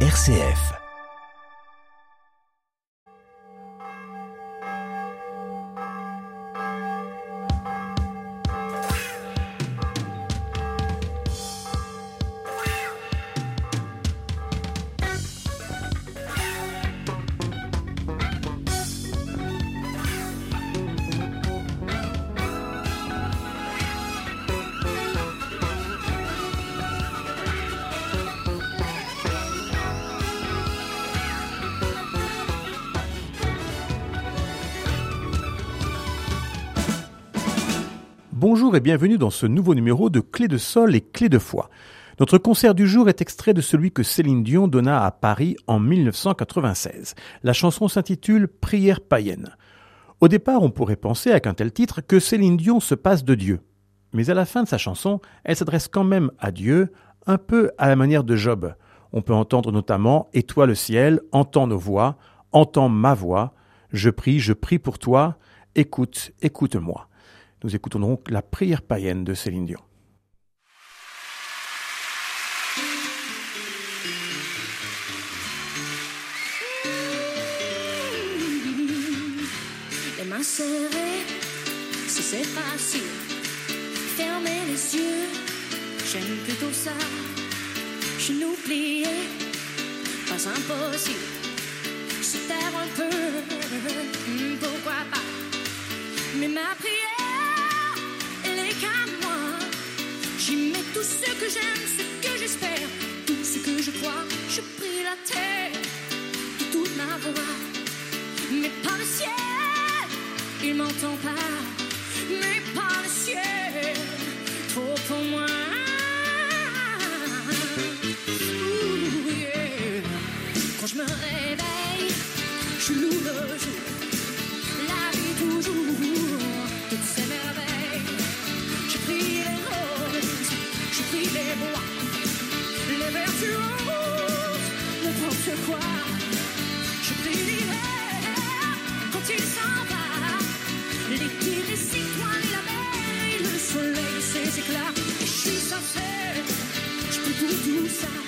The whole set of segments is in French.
RCF. Et bienvenue dans ce nouveau numéro de Clé de Sol et Clé de Foi. Notre concert du jour est extrait de celui que Céline Dion donna à Paris en 1996. La chanson s'intitule Prière païenne. Au départ, on pourrait penser, avec un tel titre, que Céline Dion se passe de Dieu. Mais à la fin de sa chanson, elle s'adresse quand même à Dieu, un peu à la manière de Job. On peut entendre notamment Et toi le ciel, entends nos voix, entends ma voix, je prie, je prie pour toi, écoute, écoute-moi. Nous écoutons donc la prière païenne de Céline Dion. Les mains serrées, si c'est facile. Fermer les yeux, j'aime plutôt ça. Genoux pliés, pas impossible. Se taire un peu, pourquoi pas. Mais ma prière, que j'aime, ce que j'espère, tout ce que je crois. Je prie la terre de toute ma voix. Mais pas le ciel, il m'entend pas. Mais pas le ciel, trop pour moi. Yeah. Quand je me réveille, je loue le jour. La vie toujours, toutes ces merveilles. Les bois, les vertueuses, n'importe quoi. Je prie l'hiver quand il s'en va. L'été, les citoyens la mer le soleil, ses éclats. Je suis sincère, je peux tout, tout ça.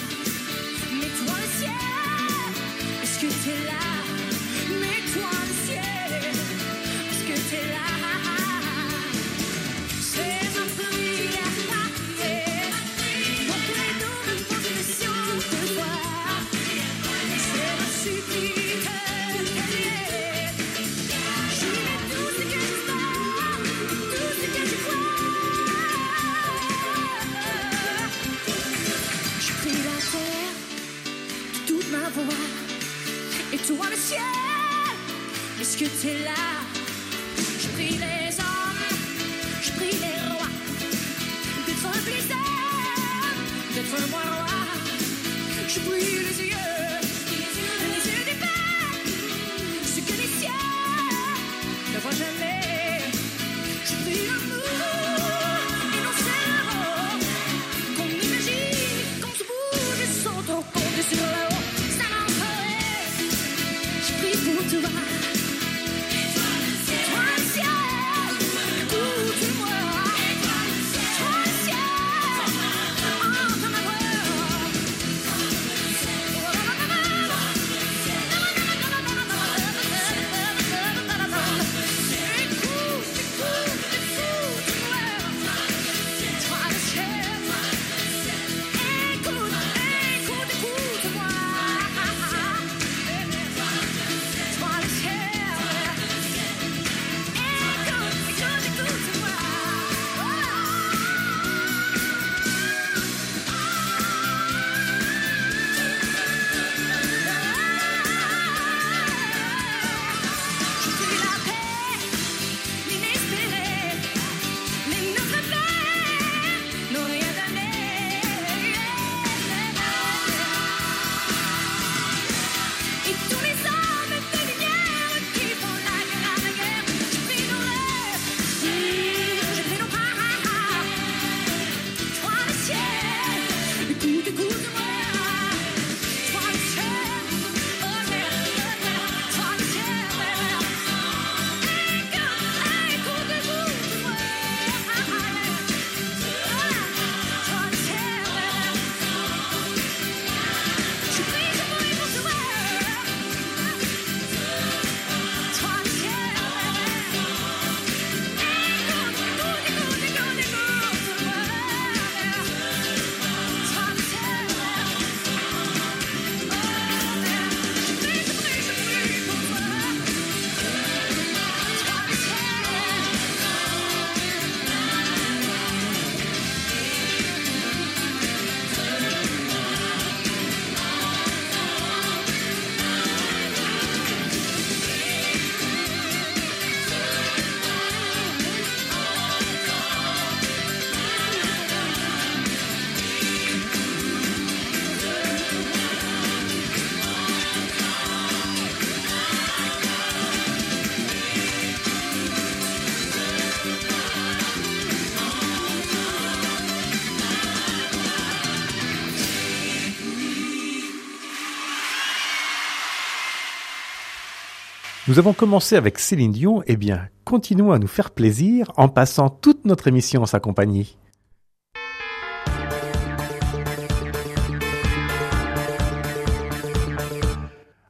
Nous avons commencé avec Céline Dion, eh bien, continuons à nous faire plaisir en passant toute notre émission en sa compagnie.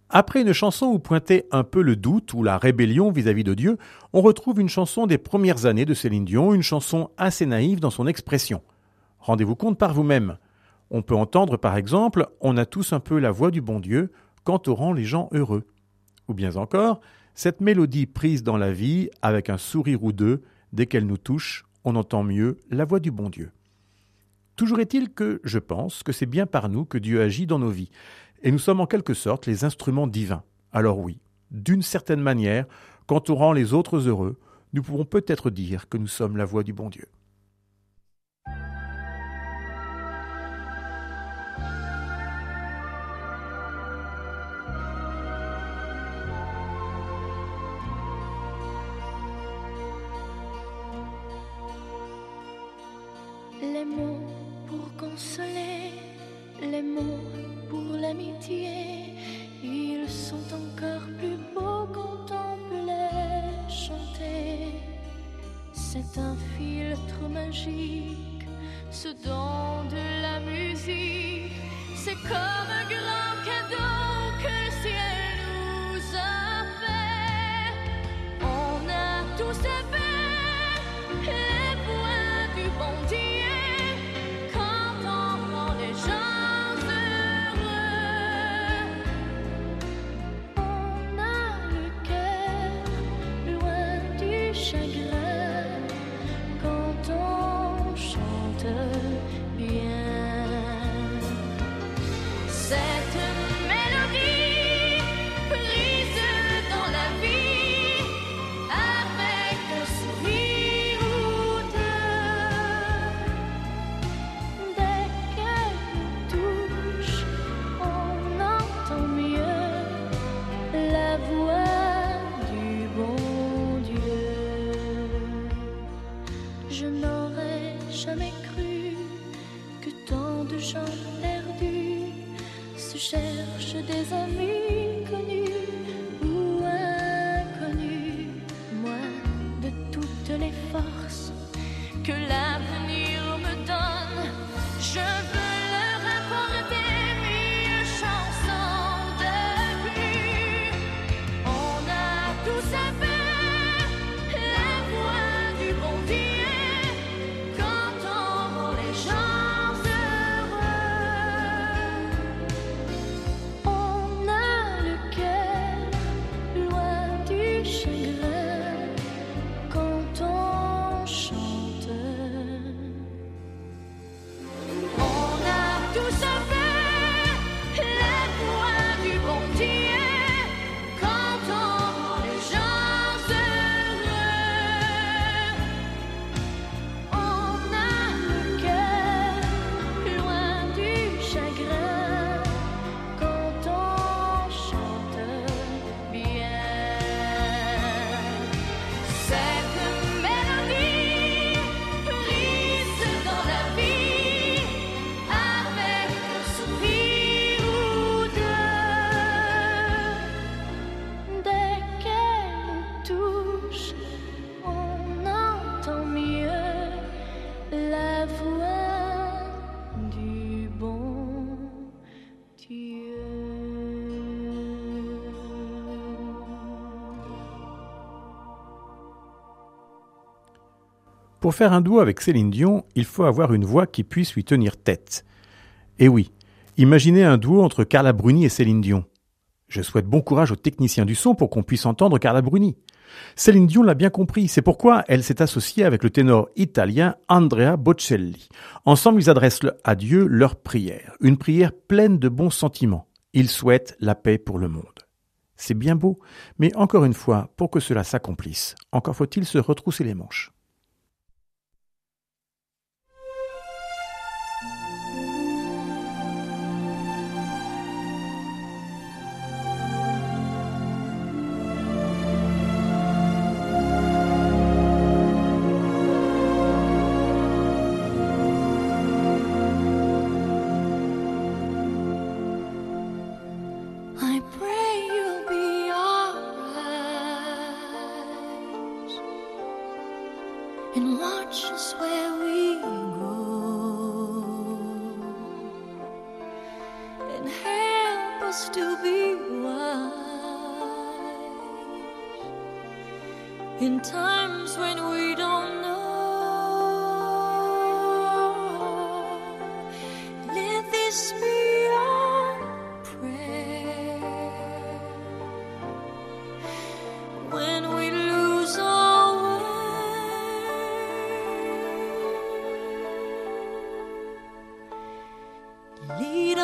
Après une chanson où pointait un peu le doute ou la rébellion vis-à-vis de Dieu, on retrouve une chanson des premières années de Céline Dion, une chanson assez naïve dans son expression. Rendez-vous compte par vous-même. On peut entendre par exemple On a tous un peu la voix du bon Dieu quand on rend les gens heureux. Ou bien encore, cette mélodie prise dans la vie avec un sourire ou deux, dès qu'elle nous touche, on entend mieux la voix du bon Dieu. Toujours est-il que je pense que c'est bien par nous que Dieu agit dans nos vies. Et nous sommes en quelque sorte les instruments divins. Alors oui, d'une certaine manière, quand on rend les autres heureux, nous pouvons peut-être dire que nous sommes la voix du bon Dieu. Se cherchent des amis Pour faire un duo avec Céline Dion, il faut avoir une voix qui puisse lui tenir tête. Et oui, imaginez un duo entre Carla Bruni et Céline Dion. Je souhaite bon courage aux techniciens du son pour qu'on puisse entendre Carla Bruni. Céline Dion l'a bien compris, c'est pourquoi elle s'est associée avec le ténor italien Andrea Bocelli. Ensemble, ils adressent à Dieu leur prière, une prière pleine de bons sentiments. Ils souhaitent la paix pour le monde. C'est bien beau, mais encore une fois, pour que cela s'accomplisse, encore faut-il se retrousser les manches.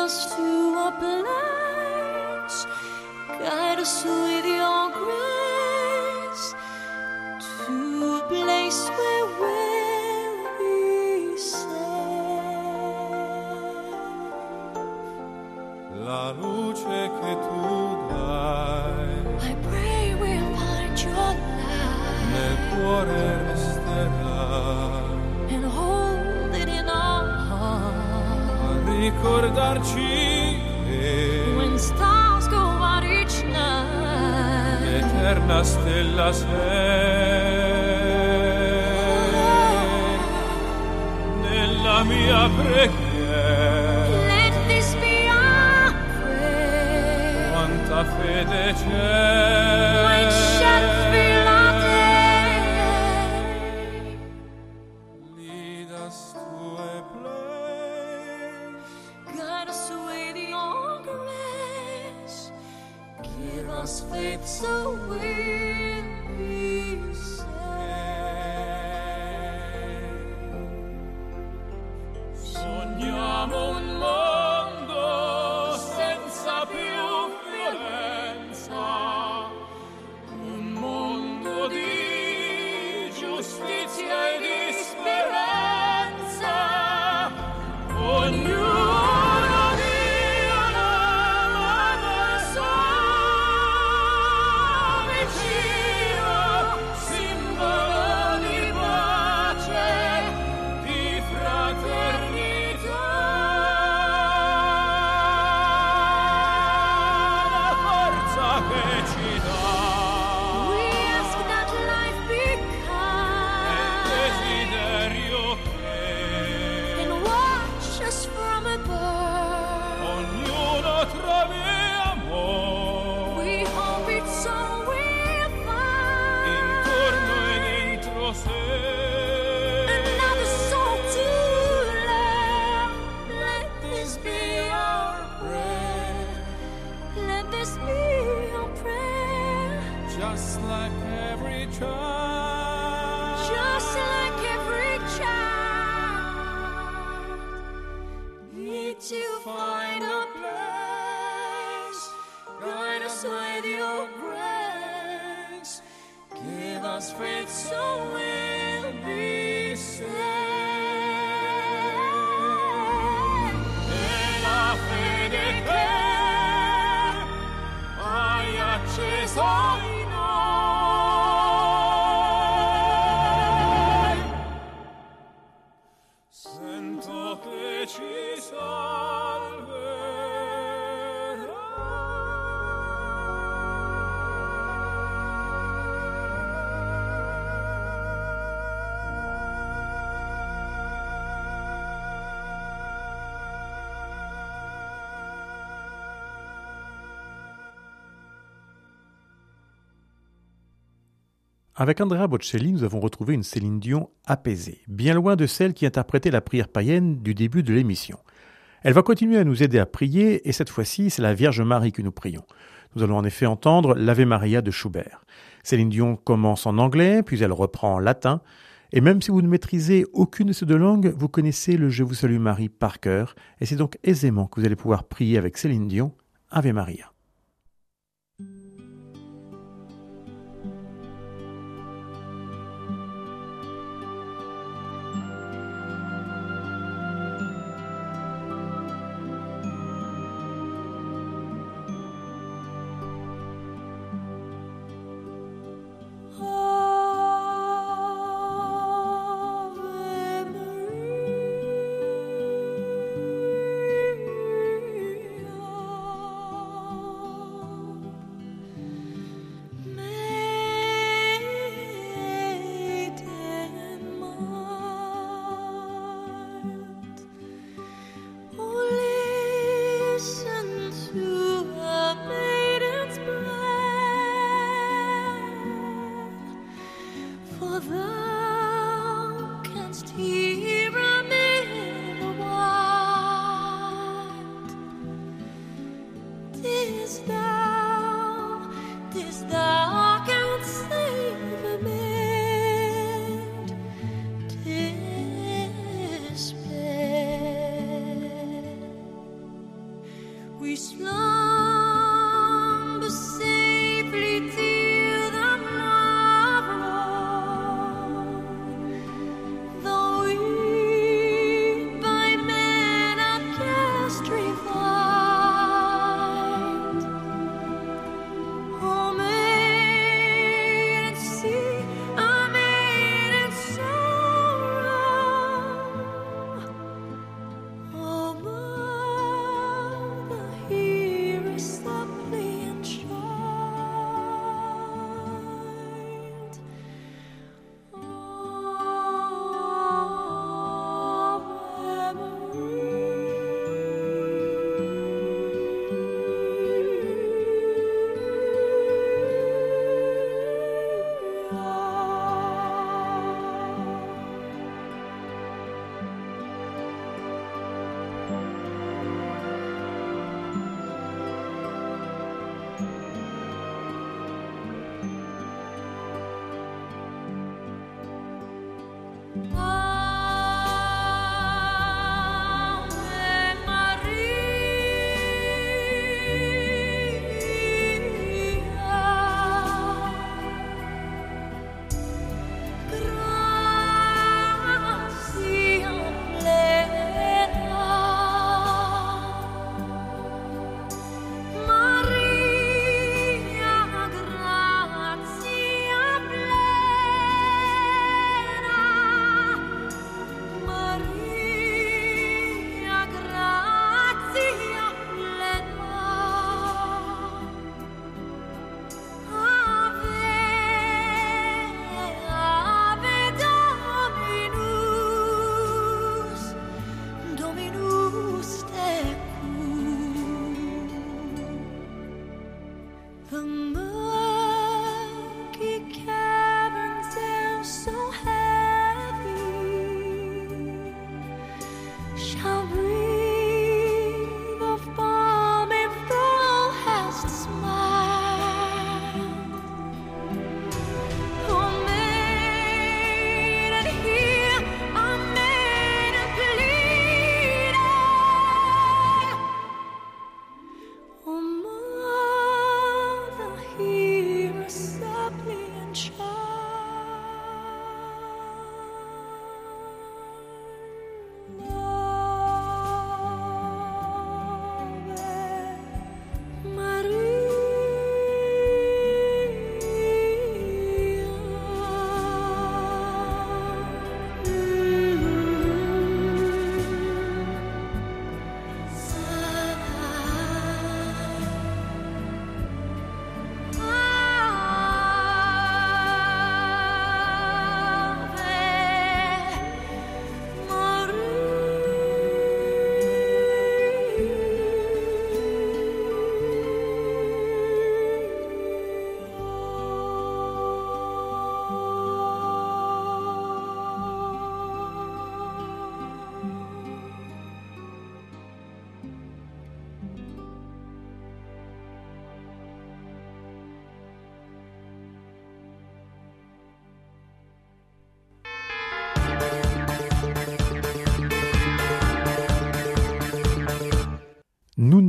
Us to a place, guide us with your grace to a place where we'll be safe. La luce che tu dai. I pray we'll find your light nel cuore resterà ricordarci che When stars go out each night, eterna stella sei nella mia preghiera. Let this be our prayer. quanta fede c'è with your grace. Give us faith so we'll be Avec Andrea Bocelli, nous avons retrouvé une Céline Dion apaisée, bien loin de celle qui interprétait la prière païenne du début de l'émission. Elle va continuer à nous aider à prier, et cette fois-ci, c'est la Vierge Marie que nous prions. Nous allons en effet entendre l'Ave Maria de Schubert. Céline Dion commence en anglais, puis elle reprend en latin, et même si vous ne maîtrisez aucune de ces deux langues, vous connaissez le Je vous salue Marie par cœur, et c'est donc aisément que vous allez pouvoir prier avec Céline Dion, Ave Maria.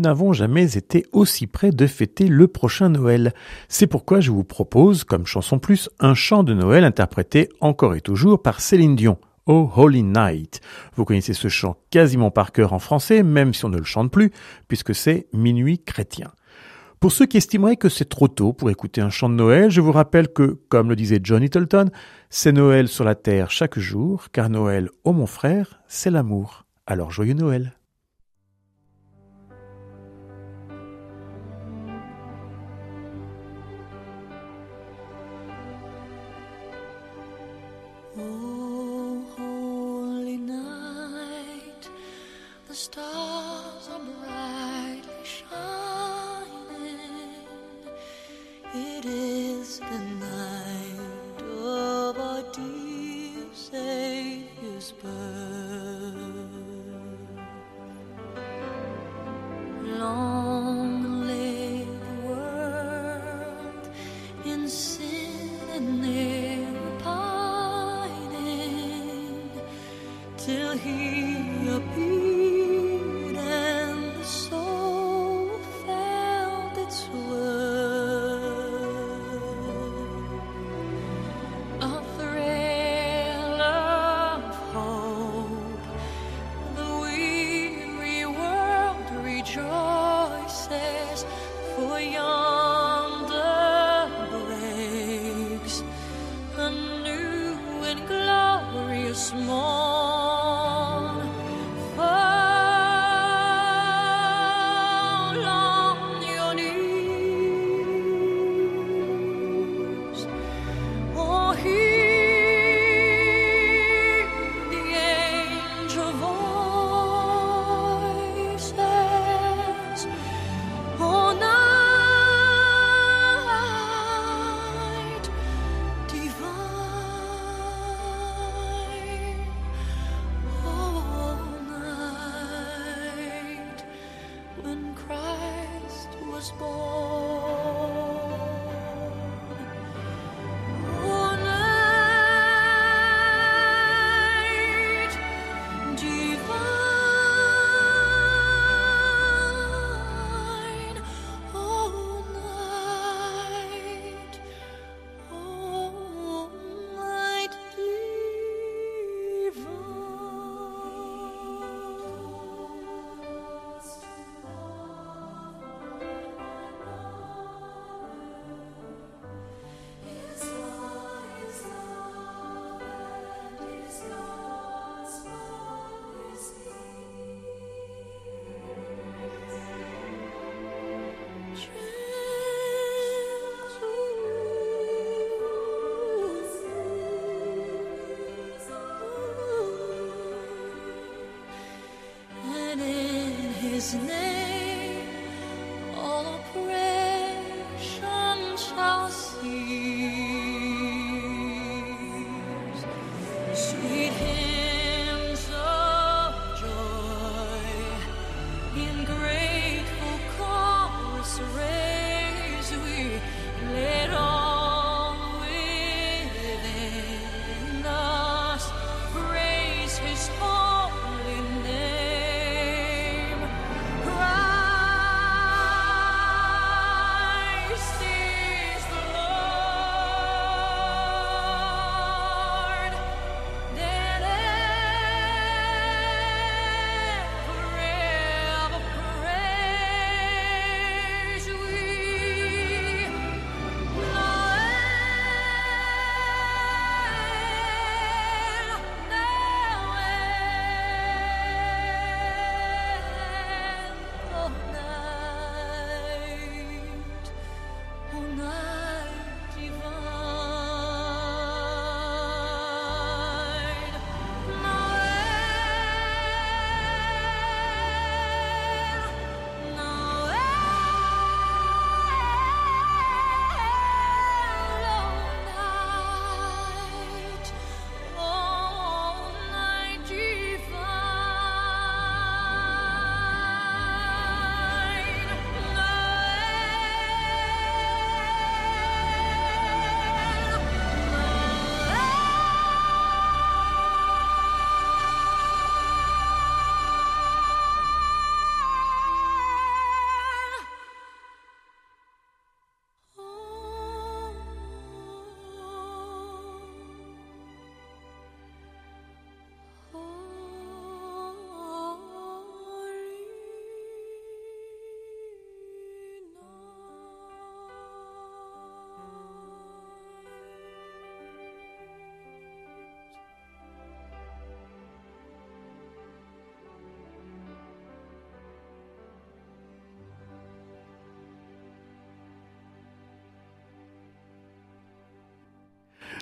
N'avons jamais été aussi près de fêter le prochain Noël. C'est pourquoi je vous propose, comme chanson plus, un chant de Noël interprété encore et toujours par Céline Dion. Oh Holy Night. Vous connaissez ce chant quasiment par cœur en français, même si on ne le chante plus, puisque c'est Minuit chrétien. Pour ceux qui estimeraient que c'est trop tôt pour écouter un chant de Noël, je vous rappelle que, comme le disait John Littleton, c'est Noël sur la terre chaque jour, car Noël, ô mon frère, c'est l'amour. Alors joyeux Noël. stop.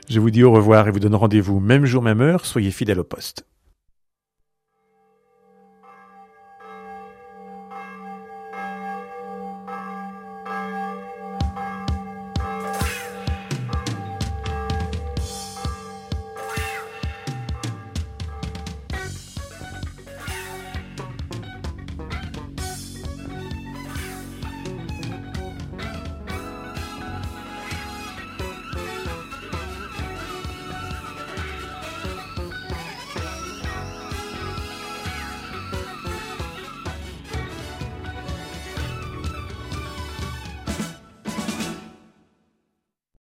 Je vous dis au revoir et vous donne rendez-vous même jour, même heure. Soyez fidèles au poste.